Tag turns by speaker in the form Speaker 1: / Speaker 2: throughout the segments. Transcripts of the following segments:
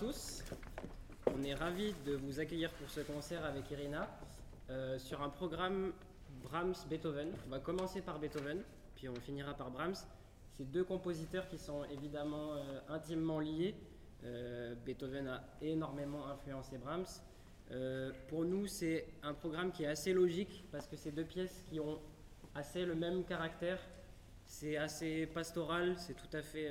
Speaker 1: tous. On est ravis de vous accueillir pour ce concert avec Irina euh, sur un programme Brahms-Beethoven. On va commencer par Beethoven, puis on finira par Brahms. C'est deux compositeurs qui sont évidemment euh, intimement liés. Euh, Beethoven a énormément influencé Brahms. pour nous, c'est un programme qui est assez logique parce que c'est deux pièces qui ont assez le même caractère. C'est assez pastoral, c'est tout à fait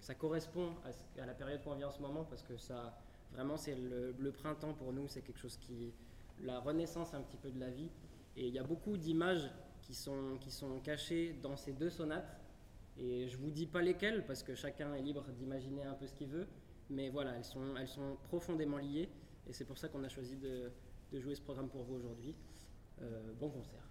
Speaker 1: ça correspond à, la période qu'on vit en ce moment parce que ça, vraiment, c'est le, printemps pour nous, c'est quelque chose qui, la renaissance un petit peu de la vie. Et il y a beaucoup d'images qui sont, qui sont cachées dans ces deux sonates. Et je vous dis pas lesquelles parce que chacun est libre d'imaginer un peu ce qu'il veut. Mais voilà, elles sont, elles sont profondément liées. Et c'est pour ça qu'on a choisi de, de, jouer ce programme pour vous aujourd'hui. Euh, bon concert.